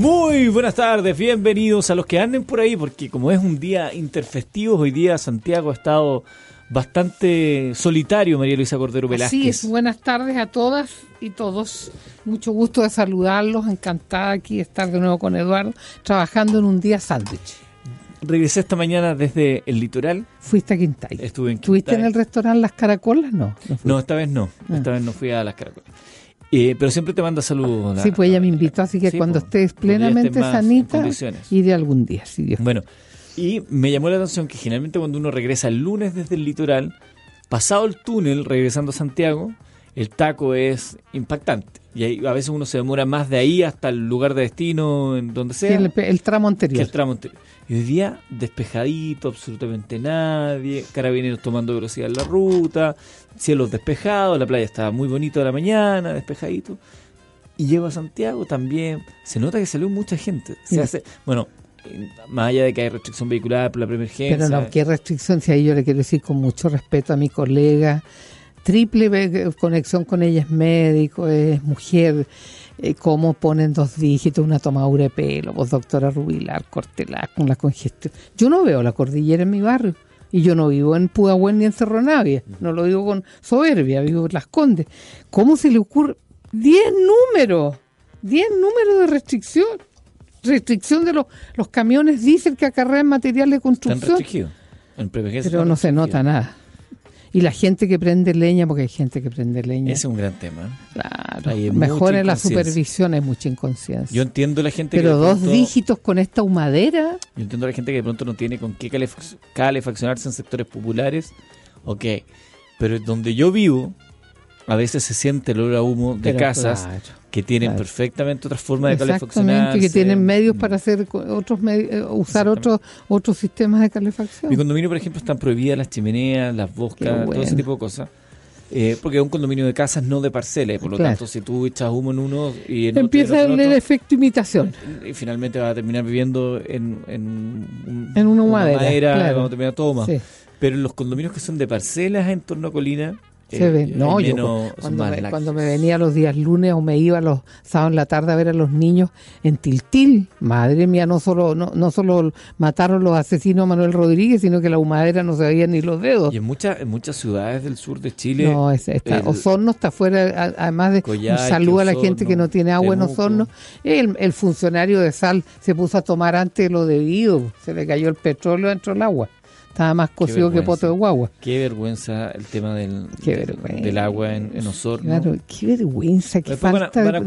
Muy buenas tardes, bienvenidos a los que anden por ahí, porque como es un día interfestivo, hoy día Santiago ha estado bastante solitario, María Luisa Cordero Velázquez. Así es, buenas tardes a todas y todos. Mucho gusto de saludarlos, encantada aquí de estar de nuevo con Eduardo, trabajando en un día sándwich. Regresé esta mañana desde el litoral. Fuiste a Quintay. Estuve en ¿Estuviste en Quintay. el restaurante Las Caracolas? No. No, No, esta vez no, Ah. esta vez no fui a las caracolas. Eh, pero siempre te manda saludos. la- Sí, pues ella me invitó, así que Sí, cuando pues, estés plenamente sanita, iré algún día, si Dios Bueno, y me llamó la atención que generalmente cuando uno regresa el lunes desde el litoral, pasado el túnel, regresando a Santiago, el taco es impactante. Y ahí, a veces uno se demora más de ahí hasta el lugar de destino, en donde sea, el, el tramo que anterior. el tramo anterior. Y hoy día, despejadito, absolutamente nadie, carabineros tomando velocidad en la ruta, cielos despejados, la playa estaba muy bonita de la mañana, despejadito. Y llego a Santiago también, se nota que salió mucha gente. Se Sí. hace, bueno, eh, más allá de que hay restricción vehicular por la preemergencia. Pero no, qué restricción, si ahí yo le quiero decir con mucho respeto a mi colega, triple ve- conexión con ella, es médico, es mujer, eh, cómo ponen dos dígitos, una tomadura de pelo, vos doctora Rubilar, cortelar con la congestión. Yo no veo la cordillera en mi barrio. Y yo no vivo en Pudahuel ni en Cerro Navia, no lo digo con soberbia, vivo en Las Condes. ¿Cómo se le ocurre? 10 números, 10 números de restricción. Restricción de los, los camiones diésel que acarrean material de Están construcción. restringidos. En preemergencia Pero están no se restringidos. nota nada. Y la gente que prende leña, porque hay gente que prende leña. Ese es un gran tema. Claro, mejor en la supervisión es mucha inconsciencia. Yo entiendo la gente Pero que dos pronto- dígitos con esta humadera, Yo entiendo a la gente que de pronto no tiene con qué calef- calefaccionarse en sectores populares. Ok. Pero donde yo vivo, a veces se siente el olor a humo de pero casas claro, que tienen claro. perfectamente otras formas de calefaccionarse. exactamente, que tienen medios para hacer otros eh, usar otros otros sistemas de calefacción. Mi condominio, por ejemplo, están prohibidas las chimeneas, las boscas, todo ese tipo de cosas. Eh, porque es un condominio de casas, no de parcelas. Por lo Claro. tanto, si tú echas humo en uno y en en Empieza otro, en el, otro, efecto imitación. y finalmente vas a terminar viviendo en, en, En una madera, claro. vamos a terminar todo más. Sí. Pero los condominios que son de parcelas en torno a colina, Se eh, hay No, yo menos- cuando me, cuando me venía los días lunes o me iba los sábados en la tarde a ver a los niños en Tiltil, madre mía, no solo no, no solo mataron los asesinos a Manuel Rodríguez, sino que la humadera no se veían ni los dedos. Y en, muchas en muchas ciudades del sur de Chile, No, es, está, el- Osorno está fuera, además de Coyhaique, un saludo a la gente que no tiene agua en. Osorno. El, el funcionario de sal se puso a tomar antes de lo debido, se le cayó el petróleo dentro del agua. Estaba más cocido que poto de guagua. qué vergüenza el tema del, del- agua en, en Osorno. Claro, qué vergüenza, qué Después van a, falta van a de-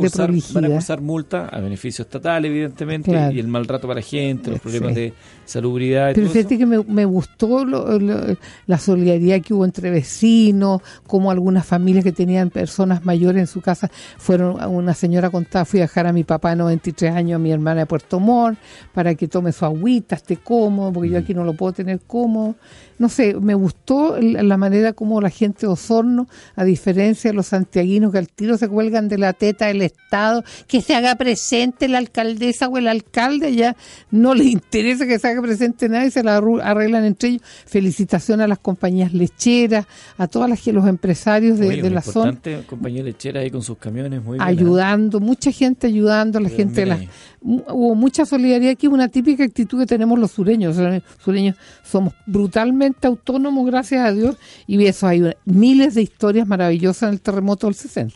van a cursar multa a beneficio estatal, evidentemente, Claro. y el maltrato para la gente, los Sí. problemas de salubridad y Pero todo fíjate eso. que me, me gustó lo- lo- la solidaridad que hubo entre vecinos, como algunas familias que tenían personas mayores en su casa fueron, a una señora contaba, fui a dejar a mi papá de 93 años, a mi hermana de Puerto Montt, para que tome su agüita, esté cómodo, porque yo aquí no lo puedo tener cómodo como no sé, me gustó la manera como la gente de Osorno, a diferencia de los santiaguinos que al tiro se cuelgan de la teta del Estado, que se haga presente la alcaldesa o el alcalde, ya no les interesa que se haga presente nadie, se la arreglan entre ellos. Felicitación a las compañías lecheras, a todas las que los empresarios de, Oye, de la zona importante, compañía lechera ahí con sus camiones, muy bien, ¿eh? ayudando, mucha gente ayudando, la Bien, gente de bien las hubo mucha solidaridad aquí, una típica actitud que tenemos los sureños. Los sureños somos brutalmente autónomos, gracias a Dios, y eso hay miles de historias maravillosas en el terremoto del 60.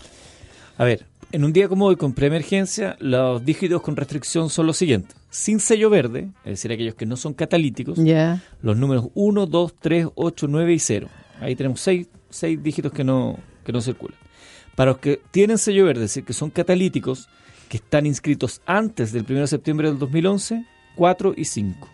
A ver, en un día como hoy con preemergencia, los dígitos con restricción son los siguientes. Sin sello verde, es decir, aquellos que no son catalíticos, Ya, los números 1, 2, 3, 8, 9 y 0. Ahí tenemos 6, seis dígitos que no, que no circulan. Para los que tienen sello verde, es decir, que son catalíticos, que están inscritos antes del 1 de septiembre del 2011, 4 y 5.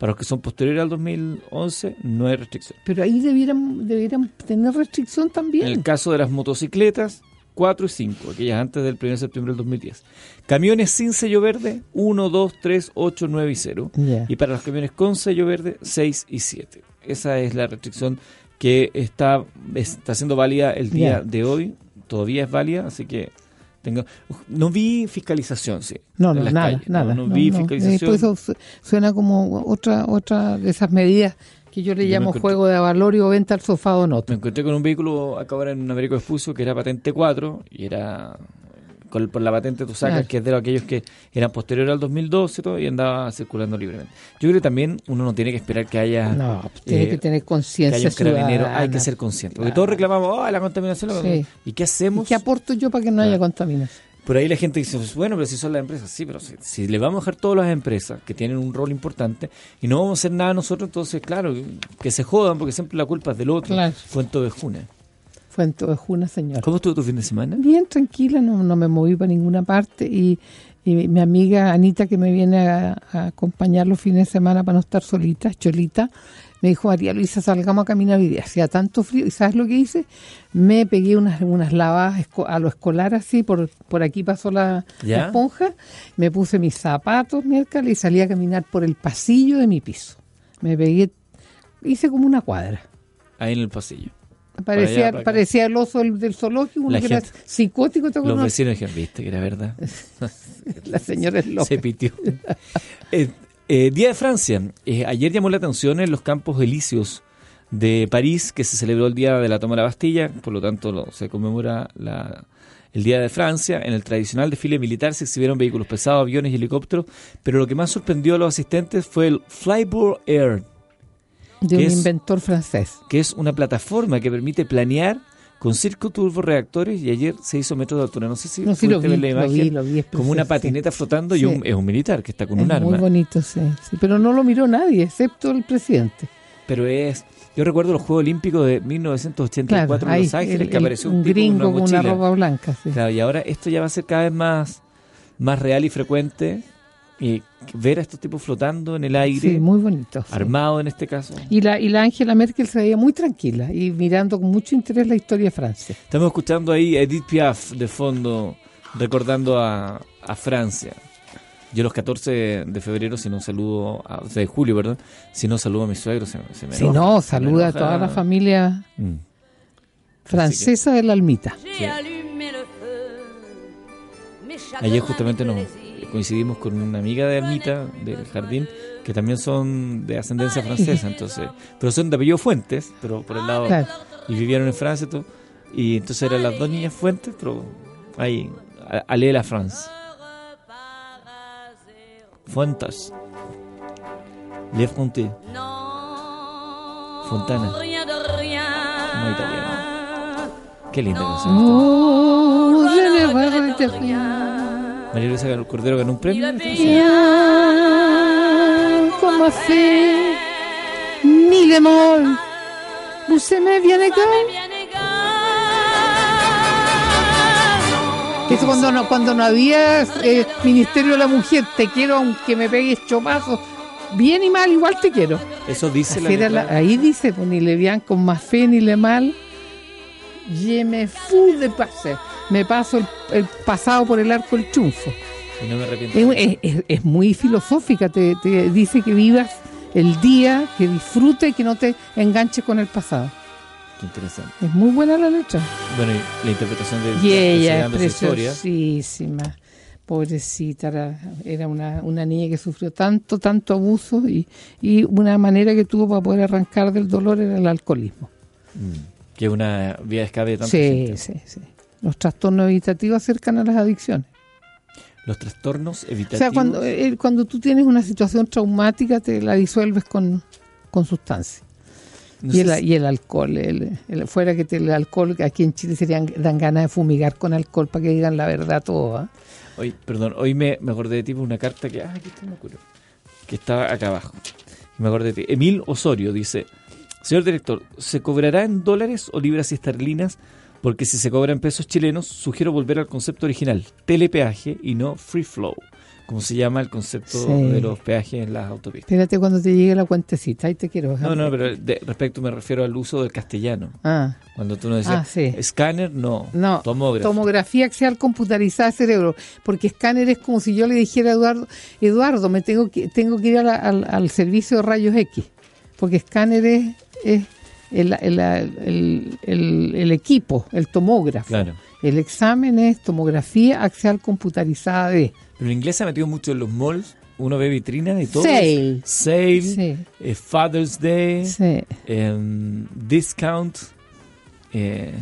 Para los que son posteriores al 2011, no hay restricción. pero ahí debieran, debieran tener restricción En también. el caso de las motocicletas, 4 y 5, aquellas antes del 1 de septiembre del 2010. Camiones sin sello verde, 1, 2, 3, 8, 9 y 0. Ya. Y para los camiones con sello verde, 6 y 7. Esa es la restricción que está, está siendo válida el día Ya. de hoy. Todavía es válida, así que tengo, no vi fiscalización, sí. No, no, nada, calles. nada. No, no vi no. fiscalización. Después eso su- suena como otra otra de esas medidas que yo le Yo llamo encontré- juego de valorio o venta al sofá o no. Me encontré con un vehículo acá ahora en un Américo Espucio que era patente 4 y era con, por la patente tú sacas Claro. que es de aquellos que eran posteriores al 2012 y todo y andaba circulando libremente. Yo creo que también uno no tiene que esperar que haya No, tiene eh, que tener que conciencia hay que ser consciente. Porque Claro. todos reclamamos, oh, la contaminación, la Sí. ¿y qué ¿Y hacemos? qué aporto yo para que no haya contaminación? Por ahí la gente dice, pues, bueno, pero si son las empresas, sí, pero si, si le vamos a dejar todas las empresas que tienen un rol importante y no vamos a hacer nada nosotros, entonces, claro, que se jodan porque siempre la culpa es del otro. Claro. Cuento de Juna. Fue en Tovejuna, señor. ¿Cómo estuvo tu fin de semana? Bien tranquila, no, no me moví para ninguna parte y, y mi amiga Anita que me viene a, a acompañar los fines de semana para no estar solita, cholita, me dijo, María Luisa, salgamos a caminar hoy. Hacía tanto frío y ¿sabes lo que hice? Me pegué unas, unas lavadas a lo escolar así, por, por aquí pasó la, la esponja, me puse mis zapatos miércoles y salí a caminar por el pasillo de mi piso. Me pegué, hice como una cuadra. Ahí en el pasillo. Parecía, allá, parecía el oso del, zoológico, uno La que era gente- psicótico, ¿te Los vecinos dijeron, viste que era verdad. La señora es loca. Se pitió. Eh, eh, Día de Francia. Eh, ayer llamó la atención en los campos elíseos de París, que se celebró el día de la toma de la Bastilla, por lo tanto lo- se conmemora la- el Día de Francia. En el tradicional desfile militar se exhibieron vehículos pesados, aviones y helicópteros, pero lo que más sorprendió a los asistentes fue el Flyboard Air, de ¿Qué un es? inventor francés. que es una plataforma que permite planear con circo turboreactores y ayer se hizo metro de altura. No sé si No, sí lo vi, ver la lo imagen, vi, lo vi, es como una patineta flotando y Sí. un- es un militar que está con Es un arma. muy bonito, sí, Pero no lo miró nadie, excepto el presidente. Pero es. Yo recuerdo los Juegos Olímpicos de 1984 Claro, en Los Ángeles, el- que apareció un, un tipo gringo con con una mochila. ropa blanca. sí. Claro, y ahora esto ya va a ser cada vez más, más real y frecuente. Y ver a estos tipos flotando en el aire, Sí, muy bonito. sí. armado en este caso. Y la, y la Angela Merkel se veía muy tranquila y mirando con mucho interés la historia de Francia. Estamos escuchando ahí a Edith Piaf de fondo, recordando a, a Francia. Yo los 14 de febrero, si no saludo, a, o sea, de julio, perdón, si no saludo a mis suegros, se, se me Si enoja, no, saluda a toda la familia Mm. francesa de la almita. Ayer justamente nos coincidimos con una amiga de Ermita del jardín que también son de ascendencia francesa, entonces, pero son de apellido Fuentes, pero por el lado Claro. y vivieron en Francia y todo, y entonces eran las dos niñas Fuentes, pero ahí a- allé la France. Fuentes. Le Fonte. Fontana. No italiano. Qué linda canción. Oh, María Luisa Cordero ganó un premio. Bien, comme a fait ni le mol. Vous aimez bien les gars? Eso cuando no, cuando no había eh, Ministerio de la Mujer, te quiero aunque me pegues chopazos, bien y mal, igual te quiero. Eso dice la la- ahí dice, pues, ni le bien con más fe ni le mal, je me fous de passer. Me paso el, el pasado por el arco del triunfo. Y no me arrepiento. Es, es- muy filosófica, te, te dice que vivas el día, que disfrute y que no te enganches con el pasado. Qué interesante. Es muy buena la letra. Bueno, y la interpretación de Y ella es preciosísima. Pobrecita, era, era una, una niña que sufrió tanto, tanto abuso y, y una manera que tuvo para poder arrancar del dolor era el alcoholismo. Mm, que una vía de escape de Sí, sí, sí. Los trastornos evitativos acercan a las adicciones. Los trastornos O evitativos. sea, cuando, eh, cuando tú tienes una situación traumática, te la disuelves con, con sustancias. no y, el, si- y el alcohol, el, el- fuera que te, el alcohol, que aquí en Chile serían, dan ganas de fumigar con alcohol para que digan la verdad todo. ¿ah? Hoy, perdón, hoy me, me acordé de ti por una carta que, ah, aquí me que estaba acá abajo. Me acordé de ti. Emil Osorio dice, señor director, ¿se cobrará en dólares o libras y esterlinas? Porque si se cobra en pesos chilenos, sugiero volver al concepto original, telepeaje y no free flow, como se llama el concepto Sí. de los peajes en las autopistas. Espérate cuando te llegue la cuentecita, ahí te quiero. No, no, pero de respecto me refiero al uso del castellano. Ah, Cuando tú Ah, decías, sí. escáner, no, no. tomógrafo. Tomografía axial computarizada cerebro. Porque escáner es como si yo le dijera a Eduardo, Eduardo, me tengo que, tengo que ir a la- al, al servicio de rayos X. Porque escáner es, es el, el- el- el- equipo, el tomógrafo. Claro. El examen es tomografía axial computarizada de Pero en inglés se ha metido mucho en los malls. Uno ve vitrinas y todo. Sale. Sale. Sí, eh, Father's Day. sí. em, discount. eh,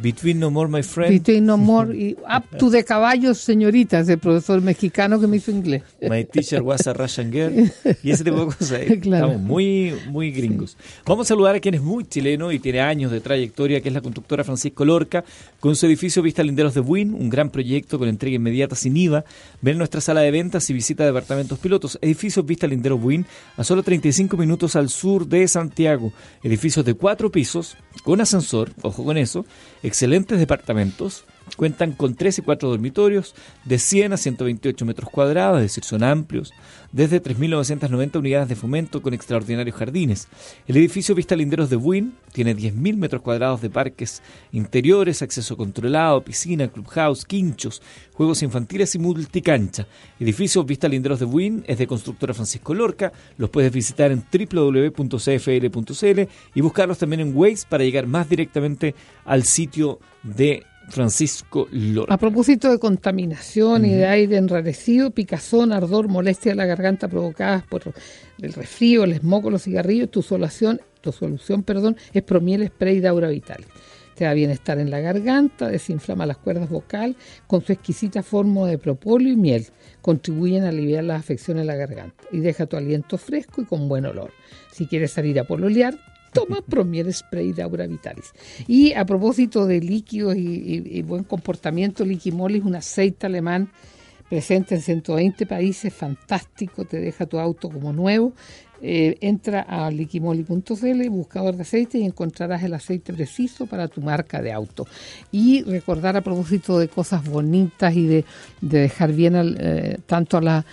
Between No More My Friend. Between no more y up to the caballos, señoritas, el profesor mexicano que me hizo inglés. My teacher was a Russian girl. Y ese tipo de cosas. Claro. Estamos muy, muy gringos. Vamos a saludar a quien es muy chileno y tiene años de trayectoria, que es la constructora Francisco Lorca, con su edificio Vista Linderos de Buin, un gran proyecto con entrega inmediata sin IVA. Ven nuestra sala de ventas y visita departamentos pilotos. Edificios Vista Linderos Buin, a solo 35 minutos al sur de Santiago. Edificios de cuatro pisos, con ascensor, ojo con eso, excelentes departamentos. Cuentan con 3 y 4 dormitorios de 100 a 128 metros cuadrados, es decir, son amplios, desde 3.990 unidades de fomento con extraordinarios jardines. El edificio Vista Linderos de Buin tiene 10.000 metros cuadrados de parques interiores, acceso controlado, piscina, clubhouse, quinchos, juegos infantiles y multicancha. Edificio Vista Linderos de Buin es de constructora Francisco Lorca, los puedes visitar en www.cfl.cl y buscarlos también en Waze para llegar más directamente al sitio de Francisco Lorca. A propósito de contaminación y de aire enrarecido, picazón, ardor, molestia de la garganta provocadas por el resfrío, el smog o los cigarrillos, tu solución, tu solución, perdón, es Promiel Spray de Aura Vital. Te da bienestar en la garganta, desinflama las cuerdas vocales con su exquisita fórmula de propóleo y miel. Contribuyen a aliviar las afecciones de la garganta y deja tu aliento fresco y con buen olor. Si quieres salir a pololear, toma Promier Spray de Aura Vitalis. Y a propósito de líquidos y, buen comportamiento, Liquimol es un aceite alemán presente en 120 países, fantástico, te deja tu auto como nuevo. Eh, entra a liquimoli.cl, buscador de aceite, y encontrarás el aceite preciso para tu marca de auto. Y recordar a propósito de cosas bonitas y de, de dejar bien eh, tanto a,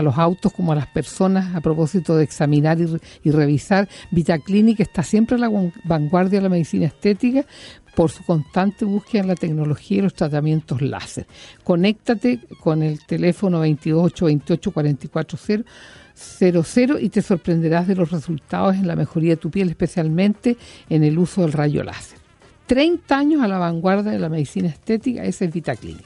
los autos como a las personas, a propósito de examinar y, y revisar, VitaClinic está siempre a la van- vanguardia de la medicina estética por su constante búsqueda en la tecnología y los tratamientos láser. Conéctate con el teléfono 28 28 44 0 00 y te sorprenderás de los resultados en la mejoría de tu piel, especialmente en el uso del rayo láser. 30 años a la vanguardia de la medicina estética, ese es VitaClinic.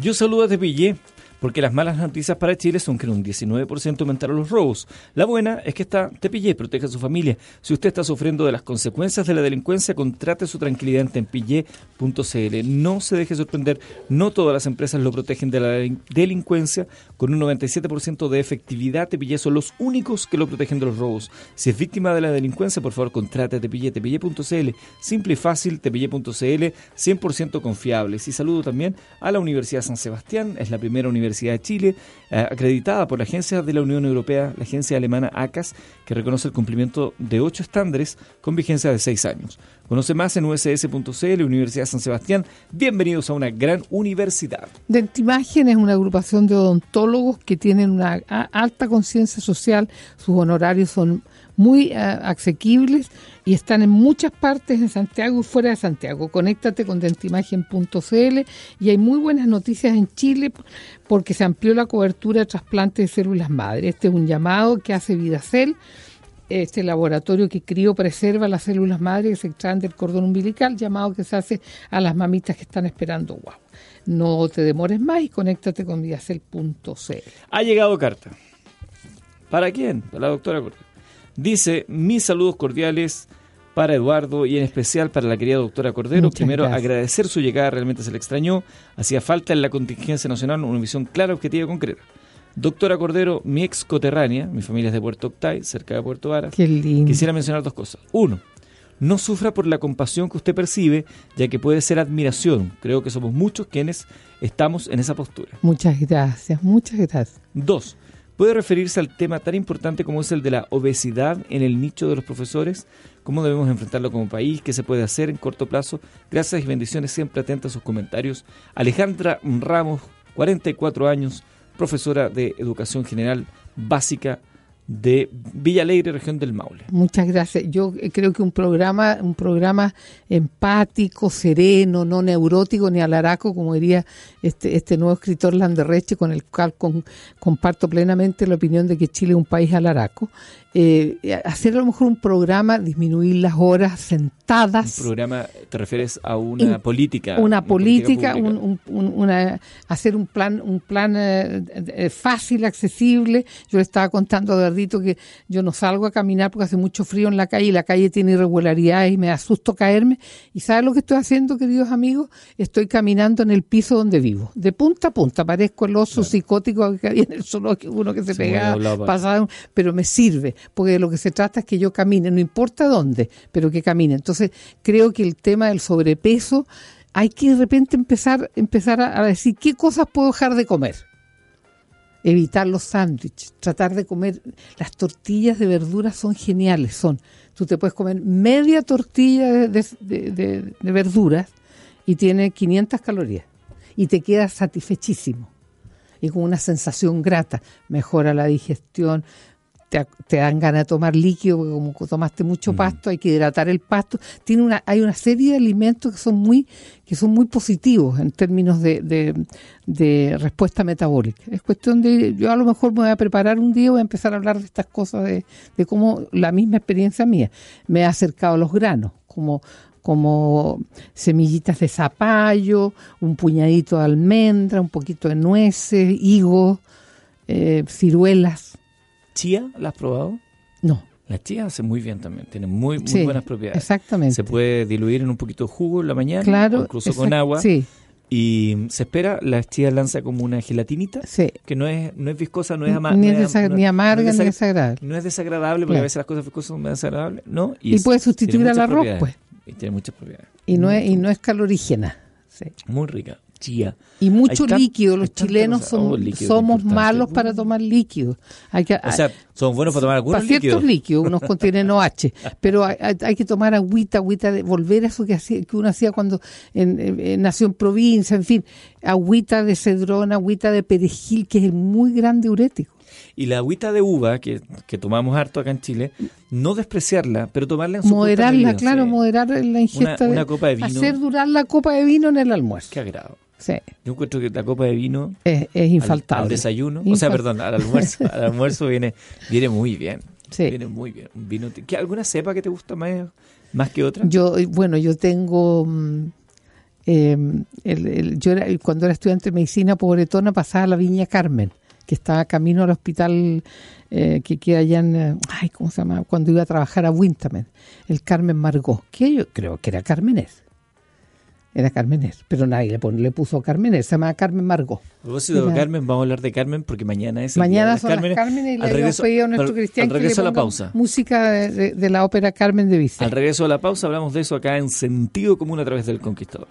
Yo saludo a Tepillé, porque las malas noticias para Chile son que en un 19% aumentaron los robos. La buena es que está Tepillé, protege a su familia. Si usted está sufriendo de las consecuencias de la delincuencia, contrate su tranquilidad en tempillé.cl. No se deje sorprender, no todas las empresas lo protegen de la delin- delincuencia. Con un 97% de efectividad, Tepillé son los únicos que lo protegen de los robos. Si es víctima de la delincuencia, por favor, contrate a Tepillé, tepillé.cl. Simple y fácil, tepillé.cl, 100% confiables. Y saludo también a la Universidad San Sebastián, es la primera universidad de Chile, eh, acreditada por la Agencia de la Unión Europea, la agencia alemana ACAS, que reconoce el cumplimiento de ocho estándares con vigencia de seis años. Conoce más en uss.cl, Universidad San Sebastián. Bienvenidos a una gran universidad. Dentimagen es una agrupación de odontólogos que tienen una alta conciencia social, sus honorarios son muy ah, asequibles y están en muchas partes en Santiago y fuera de Santiago. Conéctate con dentimagen.cl y hay muy buenas noticias en Chile porque se amplió la cobertura de trasplante de células madre. Este es un llamado que hace Vidacel este laboratorio que preserva las células madre que se extraen del cordón umbilical, llamado que se hace a las mamitas que están esperando guau. No te demores más y conéctate con vidacel.cl. Ha llegado carta. ¿Para quién? Para la doctora Cordero. Dice, mis saludos cordiales para Eduardo y en especial para la querida doctora Cordero. Primero, agradecer su llegada, realmente se le extrañó. Hacía falta en la contingencia nacional una visión clara, objetiva y concreta. Doctora Cordero, mi ex coterránea, mi familia es de Puerto Octay, cerca de Puerto Varas. Quisiera mencionar dos cosas. Uno, no sufra por la compasión que usted percibe, ya que puede ser admiración. Creo que somos muchos quienes estamos en esa postura. Muchas gracias, muchas gracias. Dos, puede referirse al tema tan importante como es el de la obesidad en el nicho de los profesores, cómo debemos enfrentarlo como país, qué se puede hacer en corto plazo. Gracias y bendiciones, siempre atenta a sus comentarios. Alejandra Ramos, 44 años, profesora de Educación General Básica de Villa Alegre, región del Maule. Muchas gracias. Yo creo que un programa, un programa empático, sereno, no neurótico ni alaraco, como diría este, este nuevo escritor Landerreche, con el cual comparto plenamente la opinión de que Chile es un país alaraco. Eh, hacer a lo mejor un programa, disminuir las horas sentadas. Un programa, ¿te refieres a una política? Una, política, una, hacer un plan, un plan eh, eh, fácil, accesible. Yo le estaba contando a Que yo no salgo a caminar porque hace mucho frío en la calle y la calle tiene irregularidades y me asusto caerme. ¿Y sabes lo que estoy haciendo, queridos amigos? Estoy caminando en el piso donde vivo, de punta a punta. Parezco el oso psicótico que había en el zoológico, uno que se, pegaba, pasaba, pero me sirve porque de lo que se trata es que yo camine, no importa dónde, pero que camine. Entonces, creo que el tema del sobrepeso, hay que de repente empezar, empezar a, decir qué cosas puedo dejar de comer. Evitar los sándwiches, tratar de comer. Las tortillas de verduras son geniales, son. Tú te puedes comer media tortilla de, de verduras y tiene 500 calorías y te quedas satisfechísimo y con una sensación grata. Mejora la digestión, te, dan ganas de tomar líquido, porque como tomaste mucho mm. pasto, hay que hidratar el pasto. Tiene una, hay una serie de alimentos que son muy, que son muy positivos en términos de, de, respuesta metabólica. Es cuestión de, yo a lo mejor me voy a preparar un día, voy a empezar a hablar de estas cosas, de, de cómo la misma experiencia mía me ha acercado a los granos, como como semillitas de zapallo, un puñadito de almendra, un poquito de nueces, higos, eh, ciruelas chía, ¿la has probado? No. La chía hace muy bien también, tiene muy, muy buenas propiedades. Exactamente. Se puede diluir en un poquito de jugo en la mañana, claro, incluso con agua. Sí. Y se espera, la chía lanza como una gelatinita, sí. que no es, no es viscosa, no es, amarga. Ni, ni, amarga, ni desagradable. No es desagradable, porque a veces las cosas viscosas son desagradables, ¿no? Y, puede sustituir al arroz, pues. Y tiene muchas propiedades. Y no, es, y no es calorígena. Sí. Muy rica. Y mucho líquido. Los chilenos somos malos para tomar líquido. Hay que, o sea, somos buenos para tomar algunos para ciertos líquidos. unos contienen OH, pero hay, que tomar agüita, agüita, de, volver a eso que, hacía, que uno hacía cuando en, nació en provincia, en fin, agüita de cedrón, agüita de perejil, que es muy grande diurético. Y la agüita de uva, que, tomamos harto acá en Chile, no despreciarla, pero tomarla en su Moderarla, claro, moderar la ingesta una, copa de vino. Hacer durar la copa de vino en el almuerzo. Qué agrado. Yo encuentro que la copa de vino es, infaltable. Al, desayuno, o sea, perdón, al almuerzo, al almuerzo viene, viene muy bien. Viene muy bien. vino, ¿qué, ¿Alguna cepa que te gusta más, más que otra? Yo, bueno, yo tengo... Mm, em, yo cuando era estudiante de medicina pobretona pasaba a la Viña Carmen, que estaba camino al hospital eh, que queda allá en, eh, ay, ¿cómo se llama? Cuando iba a trabajar a Winterman, el Carmen Margot, que yo creo que era Carmenés era Carmenés, pero nadie le, le puso Carmenés, se llama Carmen Margot. A propósito de Carmen, vamos a hablar de Carmen porque mañana es el Mañana son Carmen. las Carmen y le regreso, pedido a nuestro Cristian al regreso a la pausa. música de, la ópera Carmen de Vicente. Al regreso a la pausa hablamos de eso acá en Sentido Común a través del Conquistador.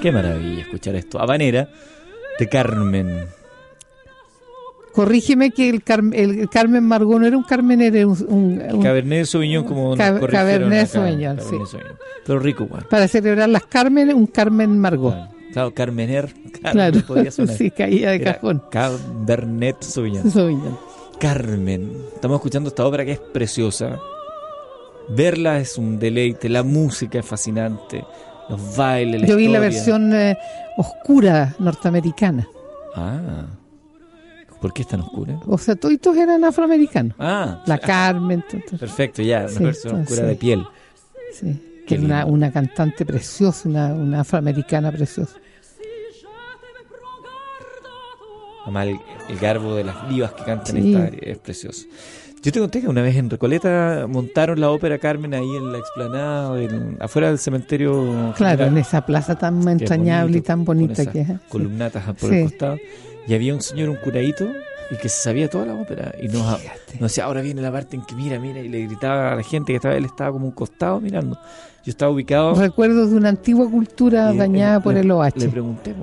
Qué maravilla escuchar esto. Habanera de Carmen. Corrígeme que el, Carmen, el Carmen Margot no era un Carmen, era un... un, un Cabernet Sauvignon como Cab- corrigieron Cabernet acá, Sauvignon, Cabernet sí. Sauvignon. Pero rico igual. para celebrar las Carmen, un Carmen Margot. Claro, claro, Carmener. Carmen Claro, podía sonar. sí, caía de Era cajón. Cabernet Sauvignon. Sauvignon. Carmen. Estamos escuchando esta obra que es preciosa. Verla es un deleite, la música es fascinante, los bailes, la Yo vi la historia. versión eh, oscura norteamericana. Ah. ¿Por qué es tan oscura? O sea, todos eran afroamericanos. Ah, La Carmen, to- to- perfecto, ya, una Sí, versión oscura sí. de piel. sí, que es una, una cantante preciosa, una, una afroamericana preciosa. Además, el, el garbo de las vivas que cantan Sí. esta es precioso. Yo te conté que una vez en Recoleta montaron la ópera Carmen ahí en la explanada, afuera del cementerio. Claro, general, en esa plaza tan entrañable bonito, y tan bonita que es. ¿eh? Sí. Columnatas por Sí. el costado. Y había un señor, un curadito, y que se sabía toda la ópera. Y nos, nos decía, ahora viene la parte en que mira, mira, y le gritaba a la gente que estaba, él estaba como un costado mirando. Yo estaba ubicado. Recuerdos de una antigua cultura y, dañada por le- el OH. Le pregunté,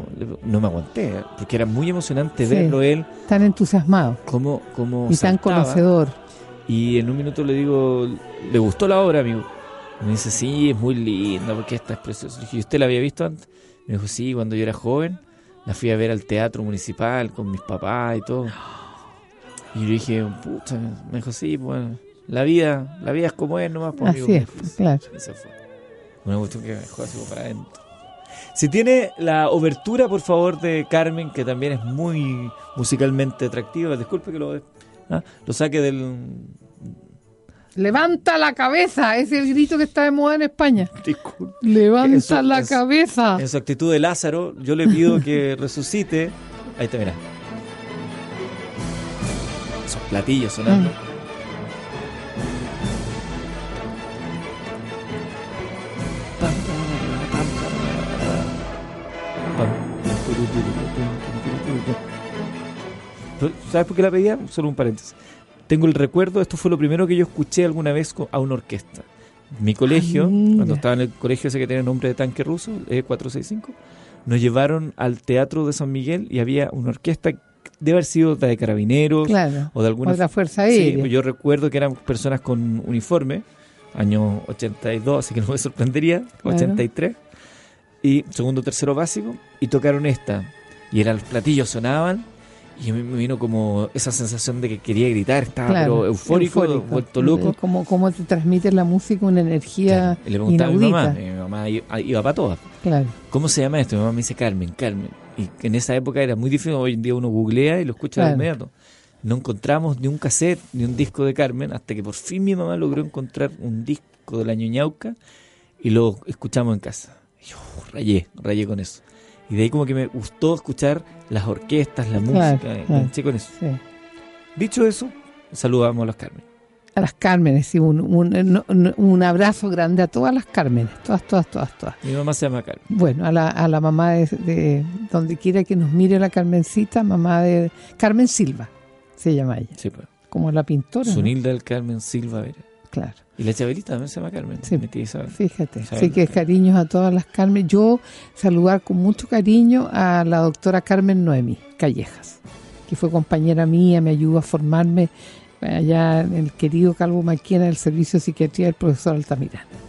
no me aguanté, porque era muy emocionante Sí. verlo él, Tan entusiasmado cómo, cómo y tan conocedor. Y en un minuto le digo, ¿le gustó la obra, amigo? Y me dice, sí, es muy linda, porque esta es preciosa. Le dije, ¿y usted la había visto antes? Me dijo, sí, cuando yo era joven, la fui a ver al teatro municipal con mis papás y todo. Y yo dije, pucha, me dijo, sí, bueno, la vida, la vida es como es nomás, pues, amigo. Así me es, pues, claro. Se fue. Una cuestión que me dejó así como para adentro. Si tiene la obertura, por favor, de Carmen, que también es muy musicalmente atractiva, disculpe que lo, ah, lo saque del... Levanta la cabeza, es el grito que está de moda en España. Disculpe. Levanta la cabeza. En su actitud de Lázaro, yo le pido que resucite. Ahí está, mira. Esos platillos sonando. ¿Sabes por qué la pedía? Solo un paréntesis. Tengo el recuerdo, esto fue lo primero que yo escuché alguna vez a una orquesta. Mi colegio, mira. cuando estaba en el colegio ese que tiene nombre de tanque ruso, E465, nos llevaron al Teatro de San Miguel y había una orquesta, debe haber sido de carabineros Claro. o de alguna Otra fuerza Sí, aérea. pues yo recuerdo que eran personas con uniforme, año 82, así que no me sorprendería, Claro. 83, y segundo, tercero básico, y tocaron esta. Y eran los platillos sonaban, y a mí me vino como esa sensación de que quería gritar, estaba Claro, pero eufórico, vuelto loco. Como, como te transmite la música una energía Y le preguntaba a mi mamá, mi mamá iba, para todas. Claro. ¿Cómo se llama esto? Mi mamá me dice Carmen, Carmen. Y en esa época era muy difícil, hoy en día uno googlea y lo escucha de Claro. inmediato. No encontramos ni un cassette ni un disco de Carmen hasta que por fin mi mamá logró encontrar un disco de la Ñuñauca y lo escuchamos en casa. Y yo rayé, rayé con eso. Y de ahí como que me gustó escuchar las orquestas, la música, Claro, y claro. enganché con eso. Sí. Dicho eso, saludamos a las Carmen. A las Cármenes, sí, un, un, no- no- un abrazo grande a todas las Cármenes, todas, todas, todas, todas. Mi mamá se llama Carmen. Bueno, a la, a la mamá de, de- donde quiera que nos mire la Carmencita, mamá de Carmen Silva, se llama ella, Sí, pues. como la pintora. ¿no? Sunilda del Carmen Silva Vera. Claro, Y la Chabelita también se llama Carmen. Sí. Isabel. fíjate. Isabel. Así que cariños a todas las Carmen. Yo saludar con mucho cariño a la doctora Carmen Noemi Callejas, que fue compañera mía, me ayudó a formarme allá en el querido Calvo Maquena del Servicio de Psiquiatría del profesor Altamirano.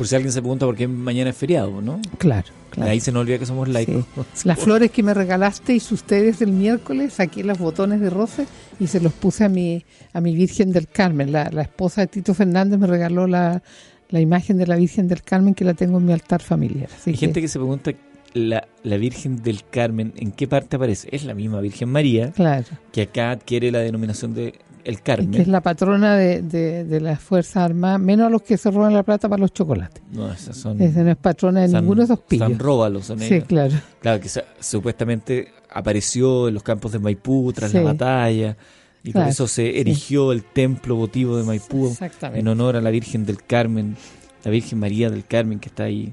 Por si alguien se pregunta por qué mañana es feriado, ¿no? Claro, claro. Ahí se nos olvida que somos laicos. Las flores que me regalasteis ustedes el miércoles, saqué los botones de rosa y se los puse a mi, a mi Virgen del Carmen. La, la esposa de Tito Fernández me regaló la, la imagen de la Virgen del Carmen que la tengo en mi altar familiar. Así Hay que, gente que se pregunta, la, la Virgen del Carmen, ¿en qué parte aparece? Es la misma Virgen María, claro, que acá adquiere la denominación de el Carmen. que es la patrona de, de, de las Fuerzas Armadas, menos a los que se roban la plata para los chocolates. No, esas son... Esa no es patrona de San- ninguno de esos pillos. San Róbalos son Sí, ellas. claro. Claro, que supuestamente apareció en los campos de Maipú tras Sí. la batalla, y Claro, por eso se erigió el templo votivo de Maipú en honor a la Virgen del Carmen, la Virgen María del Carmen que está ahí,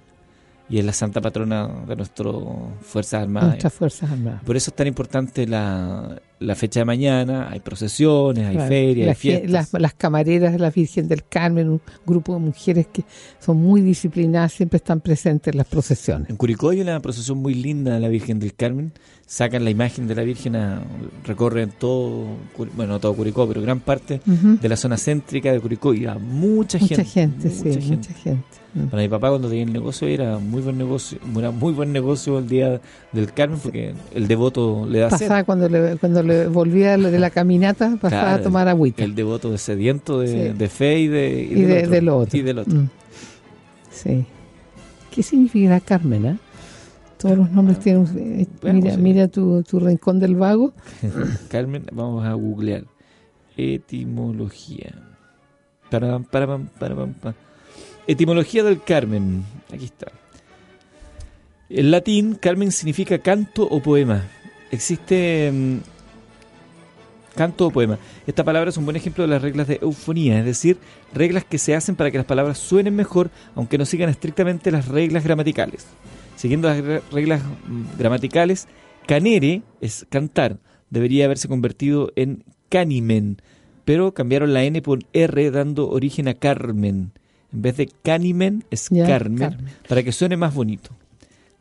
y es la santa patrona de nuestras Fuerzas Armadas. Nuestras Fuerzas Armadas. Por eso es tan importante la, la fecha de mañana, hay procesiones, hay Claro. ferias, hay Las, fiestas. las, las camareras de la Virgen del Carmen, un grupo de mujeres que son muy disciplinadas, siempre están presentes en las procesiones. En Curicó hay una procesión muy linda de la Virgen del Carmen. Sacan la imagen de la Virgen, a- recorren todo, bueno, no todo Curicó, pero gran parte de la zona céntrica de Curicó y va mucha, Mucha gente. gente, sí, gente. mucha gente. Para mi papá cuando tenía el negocio era muy buen negocio, era muy buen negocio el día del Carmen porque el devoto le da sed. Pasaba cuando le, cuando le volvía de la caminata, pasaba Claro, a tomar agüita. El devoto de sediento de, Sí. de fe y de, y de, del de lo otro. Y del otro. Mm. Sí. ¿Qué significará Carmen? ah? Todos los nombres tienen. eh, Bueno, mira, sí. mira tu, tu rincón del vago. Carmen, vamos a googlear. Etimología. Para, para, para, para, para. Etimología del Carmen. Aquí está. En latín, Carmen significa canto o poema. Existe mm, canto o poema. Esta palabra es un buen ejemplo de las reglas de eufonía, es decir, reglas que se hacen para que las palabras suenen mejor, aunque no sigan estrictamente las reglas gramaticales. Siguiendo las re- reglas mm, gramaticales, canere es cantar. Debería haberse convertido en canimen, pero cambiaron la N por R dando origen a Carmen. En vez de canimen es Carmen, Carmen. para que suene más bonito.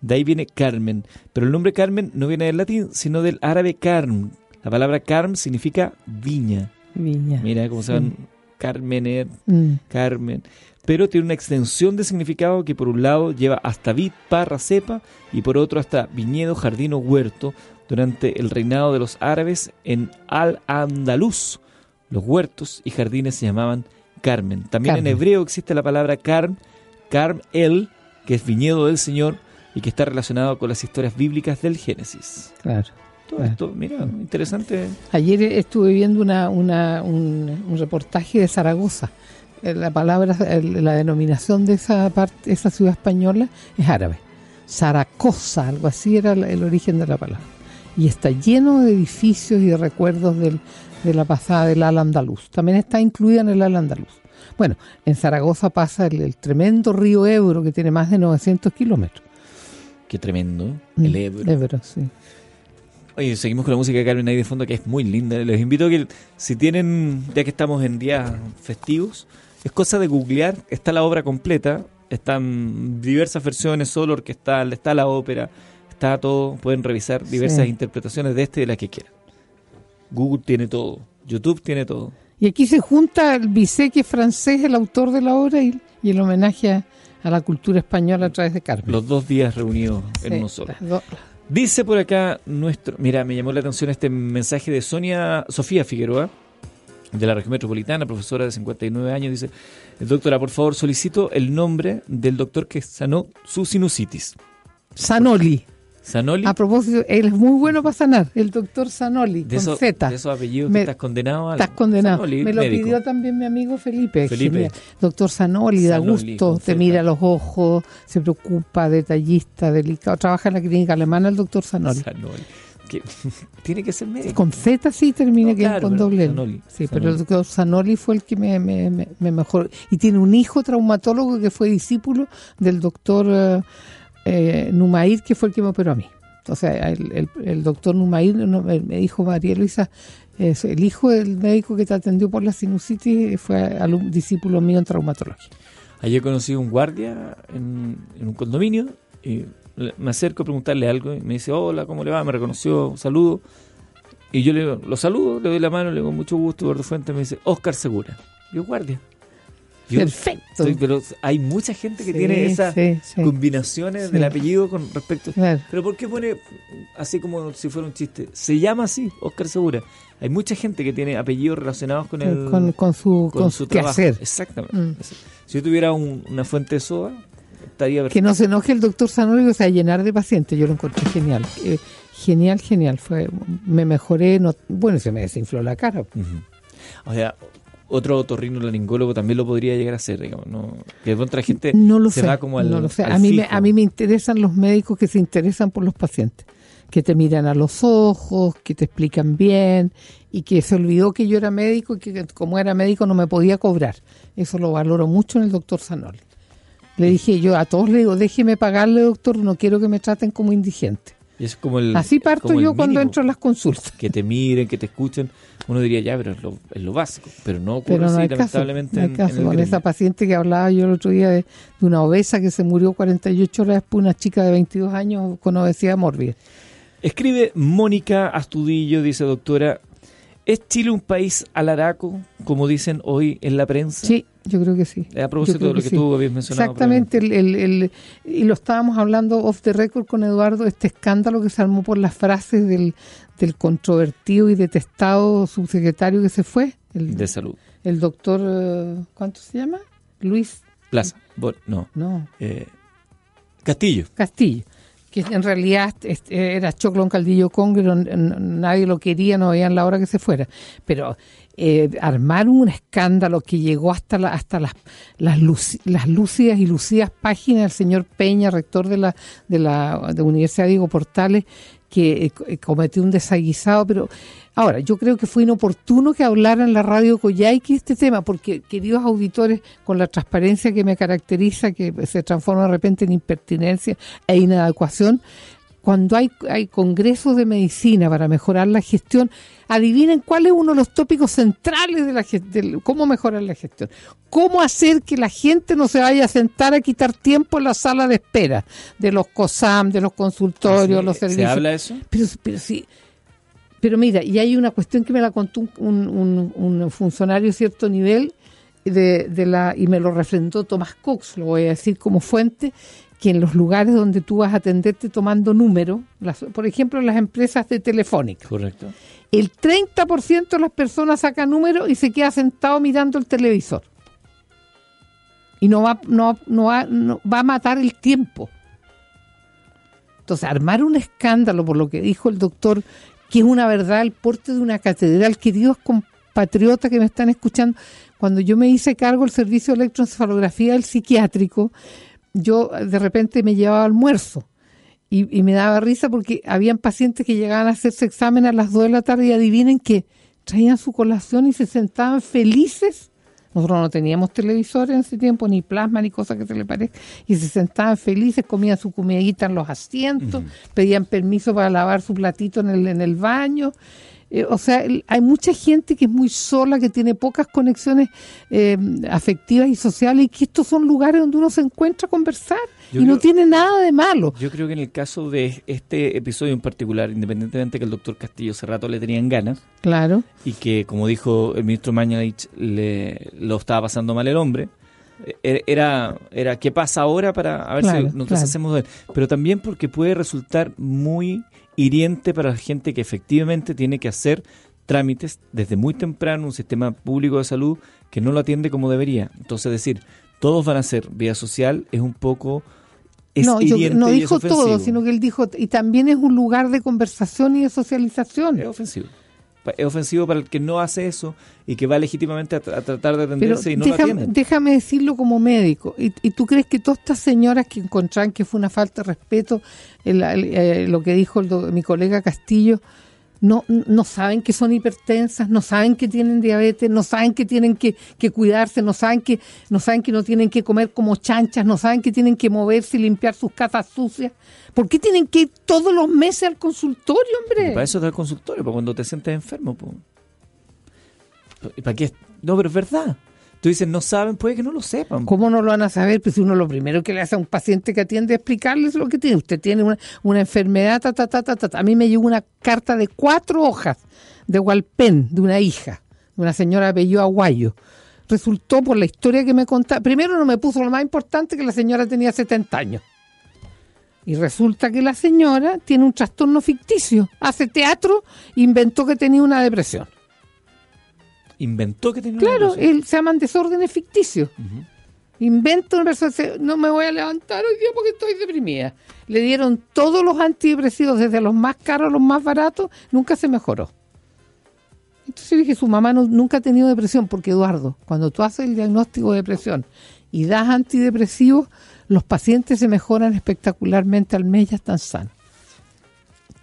De ahí viene Carmen. Pero el nombre Carmen no viene del latín, sino del árabe carm. La palabra carm significa viña. Viña. Mira cómo se van Carmener, Mm. Carmen. Pero tiene una extensión de significado que por un lado lleva hasta vid, parra, cepa y por otro hasta viñedo, jardín o huerto durante el reinado de los árabes en Al-Andalus. Los huertos y jardines se llamaban Carmen. También Carmen. en hebreo existe la palabra Carm, Carm El, que es viñedo del Señor y que está relacionado con las historias bíblicas del Génesis. Claro. Todo Claro. esto, mira, interesante. Ayer estuve viendo una, una- un, un reportaje de Zaragoza. Eh, La palabra, la denominación de esa parte, esa ciudad española es árabe. Zaragoza, algo así era el origen de la palabra. Y está lleno de edificios y de recuerdos del- de la pasada del Al Andaluz. También está incluida en el Al Andaluz. Bueno, en Zaragoza pasa el, el tremendo río Ebro que tiene más de 900 kilómetros. Qué tremendo. Mm, El Ebro. Ebro, sí. Oye, seguimos con la música de Carmen ahí de fondo que es muy linda. Les invito a que si tienen, ya que estamos en días festivos, es cosa de googlear, está la obra completa, están diversas versiones, solo orquestal, está la ópera, está todo, pueden revisar diversas Sí. interpretaciones de este y de la que quieran. Google tiene todo, YouTube tiene todo. Y aquí se junta el Bizet, que es francés, el autor de la obra, y, y el homenaje a, a la cultura española a través de Carmen. Los dos días reunidos en uno solo. Dice por acá nuestro. Mira, me llamó la atención este mensaje de Sonia Sofía Figueroa, de la región metropolitana, profesora de 59 años. Dice: Doctora, por favor, solicito el nombre del doctor que sanó su sinusitis. Sanoli. Sanoli, A propósito, él es muy bueno para sanar, el doctor Sanoli, de, con Z. de esos apellidos Me- que estás condenado a. Estás condenado. Sanoli, Me lo médico. pidió también mi amigo Felipe. Felipe. Doctor Sanoli, da gusto, te mira los ojos, se preocupa, detallista, delicado. Trabaja en la clínica alemana el doctor Sanoli. Sanoli. Que- tiene que ser médico. Con Z sí termina No, que claro, con doble L. Sanoli, Sí, Sanoli. pero el doctor Sanoli fue el que me, me, me- me mejoró. Y tiene un hijo traumatólogo que fue discípulo del doctor eh, eh, Numair, que fue el que me operó a mí. Sea, el, el- el doctor Numair no, me dijo María Luisa, es el hijo del médico que te atendió por la sinusitis fue alum- discípulo mío en traumatología. Ayer conocí a un guardia en, un condominio y me acerco a preguntarle algo y me dice, hola, ¿cómo le va? Me reconoció, saludo. Y yo le lo saludo, le doy la mano, le digo, mucho gusto, Eduardo Fuentes. Me dice, Oscar Segura. Yo, guardia. Yo Perfecto. estoy- pero hay mucha gente que Sí, tiene esas sí, sí. combinaciones del apellido con respecto... Claro. Pero ¿por qué pone así como si fuera un chiste? Se llama así, Oscar Segura. Hay mucha gente que tiene apellidos relacionados con el... con, con su, con su trabajo. quehacer. Exactamente. Mm. Si yo tuviera un- una fuente de soda, estaría Que no se enoje el doctor Sanoli, o sea, llenar de pacientes, yo lo encontré genial. Eh, genial, genial. fue Me mejoré, no, bueno, se me desinfló la cara. Ujú. O sea, otro otorrinolaringólogo también lo podría llegar a hacer, digamos, ¿no? Que de pronto la gente No lo se sé. va como al, no lo sé. al A mí, me, a mí me interesan los médicos que se interesan por los pacientes, que te miran a los ojos, que te explican bien y que se olvidó que yo era médico y que como era médico no me podía cobrar. Eso lo valoro mucho en el doctor Sanoli. Le dije yo a todos, le digo, déjeme pagarle, doctor, no quiero que me traten como indigente. Es como el, Así parto como yo cuando entro a las consultas. Que te miren, que te escuchen. Uno diría, ya, pero es lo, es lo básico. Pero no ocurre Pero no así, hay caso, lamentablemente. no hay en- caso. en el Con gremio. esa paciente que hablaba yo el otro día de, de una obesa que se murió 48 horas después, una chica de 22 años con obesidad mórbida. Escribe Mónica Astudillo, dice doctora, ¿es Chile un país alaraco, como dicen hoy en la prensa? Sí, yo creo que sí. A propósito de lo que tú habías mencionado. Exactamente, el, el- el- y lo estábamos hablando off the record con Eduardo, este escándalo que se armó por las frases del, del controvertido y detestado subsecretario que se fue, el, De salud. el doctor, eh, ¿cuánto se llama? Luis, Plaza. Bueno, no. no, eh, Castillo. Castillo, que en realidad era choclo en caldillo congre, nadie lo quería, no veían la hora que se fuera. Pero eh, armar un escándalo que llegó hasta la, hasta las, las, las lúcidas y lucidas páginas del señor Peña, rector de la, de la de Universidad Diego Portales, que eh, eh, cometió un desaguisado, pero ahora yo creo que fue inoportuno que hablara en la radio Coyhaique este tema, porque queridos auditores, con la transparencia que me caracteriza, que se transforma de repente en impertinencia e inadecuación, cuando hay, hay congresos de medicina para mejorar la gestión, adivinen cuál es uno de los tópicos centrales de la gestión, cómo mejorar la gestión, cómo hacer que la gente no se vaya a sentar a quitar tiempo en la sala de espera de los COSAM, de los consultorios, los ¿Se servicios. habla de eso? Pero, pero sí. Pero mira, y hay una cuestión que me la contó un- un funcionario de cierto nivel de, de la y me lo refrendó Tomás Cox, lo voy a decir como fuente, que en los lugares donde tú vas a atenderte tomando números, las- por ejemplo en las empresas de telefónica, Correcto. el 30% de las personas saca números y se queda sentado mirando el televisor. Y no va, no, no va, no- va a matar el tiempo. Entonces, armar un escándalo por lo que dijo el doctor, que es una verdad el porte de una catedral, queridos compatriotas que me están escuchando, cuando yo me hice cargo del servicio de electroencefalografía del psiquiátrico, yo de repente me llevaba almuerzo y, y me daba risa porque habían pacientes que llegaban a hacerse examen a las 2 de la tarde y adivinen que traían su colación y se sentaban felices. Nosotros no teníamos televisores en ese tiempo, ni plasma, ni cosa que se le parezca. Y se sentaban felices, comían su comidita en los asientos, pedían permiso para lavar su platito en el, en el baño. Eh, o sea, hay mucha gente que es muy sola, que tiene pocas conexiones eh, afectivas y sociales, y que estos son lugares donde uno se encuentra a conversar. Yo y no tiene nada de malo. Yo creo que en el caso de este episodio en particular, independientemente que el doctor Castillo hace rato le tenían ganas, Claro. y que, como dijo el ministro Mañalich, le, lo estaba pasando mal el hombre. eh, Era, era qué pasa ahora para a ver Claro, si nos claro. deshacemos de él. Pero también porque puede resultar muy hiriente para la gente que efectivamente tiene que hacer trámites desde muy temprano, un sistema público de salud que no lo atiende como debería. Entonces, decir, todos van a ser vía social es un poco. Es no, yo- no dijo todo, sino que él dijo, y también es un lugar de conversación y de socialización. Es ofensivo. Es ofensivo para el que no hace eso y que va legítimamente a, tra- a tratar de Pero atenderse y no lo déjame, atienden. déjame decirlo como médico. ¿Y, y tú crees que todas estas señoras que encontraron que fue una falta de respeto el- el- eh, lo que dijo el do- mi colega Castillo, no, no saben que son hipertensas, no saben que tienen diabetes, no saben que tienen que, que cuidarse, no saben que, no saben que no tienen que comer como chanchas, no saben que tienen que moverse y limpiar sus casas sucias? ¿Por qué tienen que ir todos los meses al consultorio, hombre? Para eso está el consultorio, para cuando te sientes enfermo. po. ¿Y para qué? No, pero es verdad. Tú dices, no saben, puede que no lo sepan. ¿Cómo no lo van a saber? Pues uno lo primero que le hace a un paciente que atiende es explicarles lo que tiene. Usted tiene una, una enfermedad, ta, ta, ta, ta, ta. A mí me llegó una carta de cuatro hojas de Hualpén, de una hija, de una señora apellido Aguayo. Resultó por la historia que me contaba. Primero no me puso lo más importante que la señora tenía 70 años. Y resulta que la señora tiene un trastorno ficticio. Hace teatro, inventó que tenía una depresión. Inventó que tenía una Claro, depresión. él, se llaman desórdenes ficticios. Ujú. Inventa una persona, no me voy a levantar hoy día porque estoy deprimida. Le dieron todos los antidepresivos, desde los más caros a los más baratos, nunca se mejoró. Entonces dije, su mamá no- nunca ha tenido depresión, porque Eduardo, cuando tú haces el diagnóstico de depresión y das antidepresivos, los pacientes se mejoran espectacularmente al mes, ya están sanos.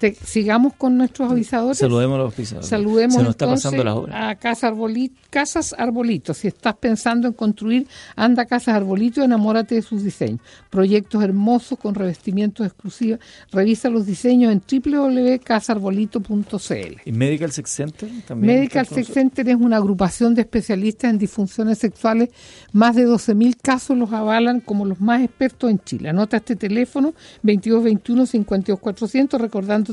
Te- sigamos con nuestros avisadores. Saludemos a los auspiciadores. Saludemos Se nos está pasando la hora. a Casa Arbolito, Casas Arbolito. Si estás pensando en construir, anda a Casas Arbolito y enamórate de sus diseños. Proyectos hermosos con revestimientos exclusivos. Revisa los diseños en www.casarbolito.cl. ¿Y Medical Sex Center también? Medical Sex Center es una agrupación de especialistas en disfunciones sexuales. Más de 12.000 casos los avalan como los más expertos en Chile. Anota este teléfono 2221-52400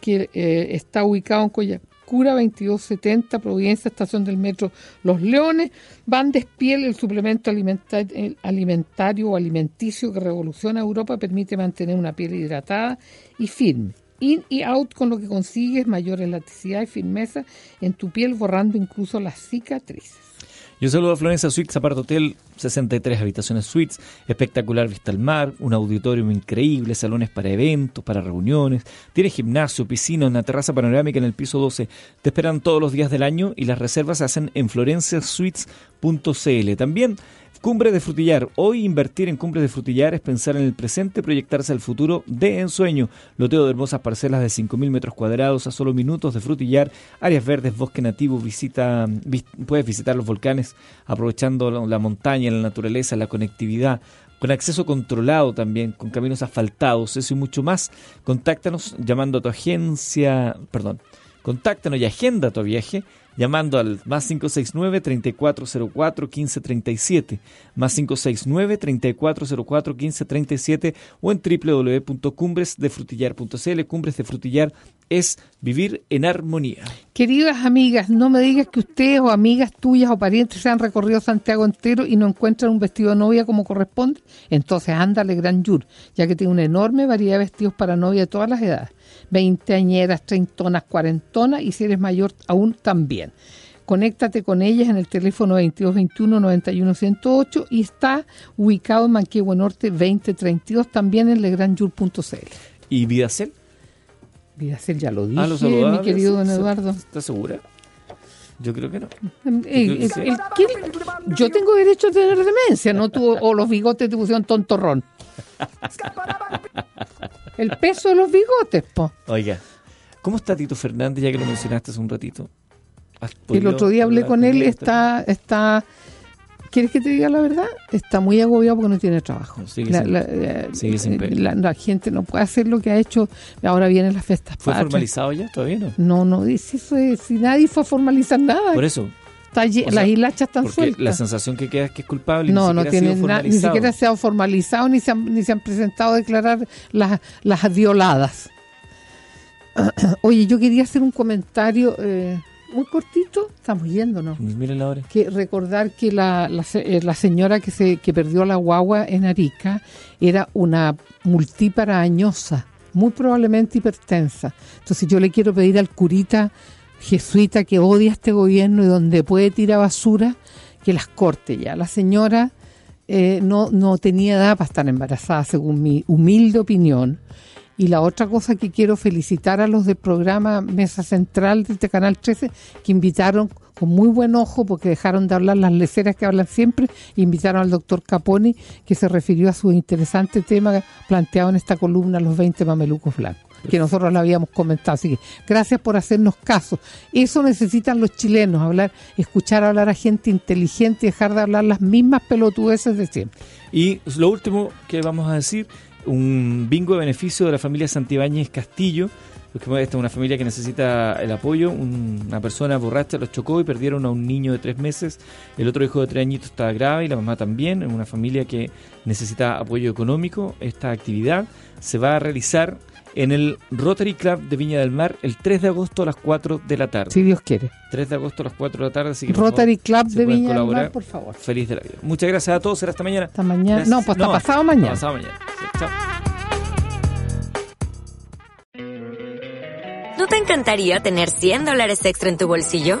que eh, está ubicado en Coyacura 2270, Providencia, estación del metro Los Leones. Van Despiel, el suplemento alimentario o alimenticio que revoluciona Europa, permite mantener una piel hidratada y firme. In y out con lo que consigues mayor elasticidad y firmeza en tu piel, borrando incluso las cicatrices. Yo saludo a Florencia Suites, apart hotel, 63 habitaciones suites, espectacular vista al mar, un auditorium increíble, salones para eventos, para reuniones, tiene gimnasio, piscina, una terraza panorámica en el piso 12. Te esperan todos los días del año y las reservas se hacen en florenciasuites.cl. También Cumbre de Frutillar. Hoy invertir en Cumbre de Frutillar es pensar en el presente, proyectarse al futuro de ensueño. Loteo de hermosas parcelas de 5.000 metros cuadrados a solo minutos de Frutillar, áreas verdes, bosque nativo, visita, vis- puedes visitar los volcanes aprovechando la, la montaña, la naturaleza, la conectividad. Con acceso controlado también, con caminos asfaltados, eso y mucho más. Contáctanos llamando a tu agencia, perdón, Contáctanos y agenda tu viaje llamando al más 569-3404-1537, más 569-3404-1537 o en www.cumbresdefrutillar.cl. Cumbres de Frutillar es vivir en armonía. Queridas amigas, no me digas que ustedes o amigas tuyas o parientes se han recorrido Santiago entero y no encuentran un vestido de novia como corresponde. Entonces ándale Gran Yur, ya que tiene una enorme variedad de vestidos para novia de todas las edades. Veinteañeras, treintonas, cuarentonas y si eres mayor aún también. Conéctate con ellas en el teléfono 2221-91108 y está ubicado en Manquehue Norte 2032, también en legranjur.cl. ¿Y Vidacel? Vidacel ya lo dije, Ah, lo mi querido don. Eduardo. ¿Estás segura? Yo creo que no. Creo que eh, sí. el- ¿quién- yo tengo derecho a tener demencia, no tú o los bigotes te pusieron tontorrón. El peso de los bigotes, po. Oiga, ¿cómo está Tito Fernández ya que lo mencionaste hace un ratito? ¿Has El otro día hablé con él, él? está, está, ¿quieres que te diga la verdad? Está muy agobiado porque no tiene trabajo. Sigue la, sin- la- eh, sigue sin eh, la- la gente no puede hacer lo que ha hecho, ahora vienen las fiestas ¿Fue patrias. formalizado ya? ¿Todavía no? No, no, si, fue- si nadie fue a formalizar nada, Por eso, está lle- o sea, las hilachas están sueltas. la sensación que queda es que es culpable. No, ni no tiene sido na- ni siquiera se ha formalizado ni se han, ni se han presentado a declarar las, las violadas. Oye, yo quería hacer un comentario eh, muy cortito, estamos yéndonos. Miren la hora. Que recordar que la, la, eh, la señora que se que perdió la guagua en Arica era una multípara añosa, muy probablemente hipertensa. Entonces yo le quiero pedir al curita jesuita que odia este gobierno y donde puede tirar basura, que las corte ya. La señora eh, no, no tenía edad para estar embarazada, según mi humilde opinión. Y la otra cosa que quiero felicitar a los del programa Mesa Central de este Canal 13, que invitaron con muy buen ojo, porque dejaron de hablar las leceras que hablan siempre, invitaron al doctor Caponi, que se refirió a su interesante tema planteado en esta columna, Los 20 Mamelucos Blancos, que nosotros lo habíamos comentado. Así que gracias por hacernos caso. Eso necesitan los chilenos, hablar, escuchar hablar a gente inteligente y dejar de hablar las mismas pelotudeces de siempre. Y lo último que vamos a decir, un bingo de beneficio de la familia Santibáñez Castillo. Esta es una familia que necesita el apoyo. Un- una persona borracha los chocó y perdieron a un niño de tres meses. El otro hijo de tres añitos está grave y la mamá también. Es una familia que necesita apoyo económico. Esta actividad se va a realizar en el Rotary Club de Viña del Mar el 3 de agosto a las 4 de la tarde. Si Dios quiere. 3 de agosto a las 4 de la tarde. Así que Rotary favor, Club de Viña del colaborar, Mar, por favor. Feliz de la vida. Muchas gracias a todos. Será hasta mañana. Hasta mañana. Gracias. No, pues hasta No, pasado mañana. Pasado mañana. Sí, chao. ¿No te encantaría tener 100 dólares extra en tu bolsillo?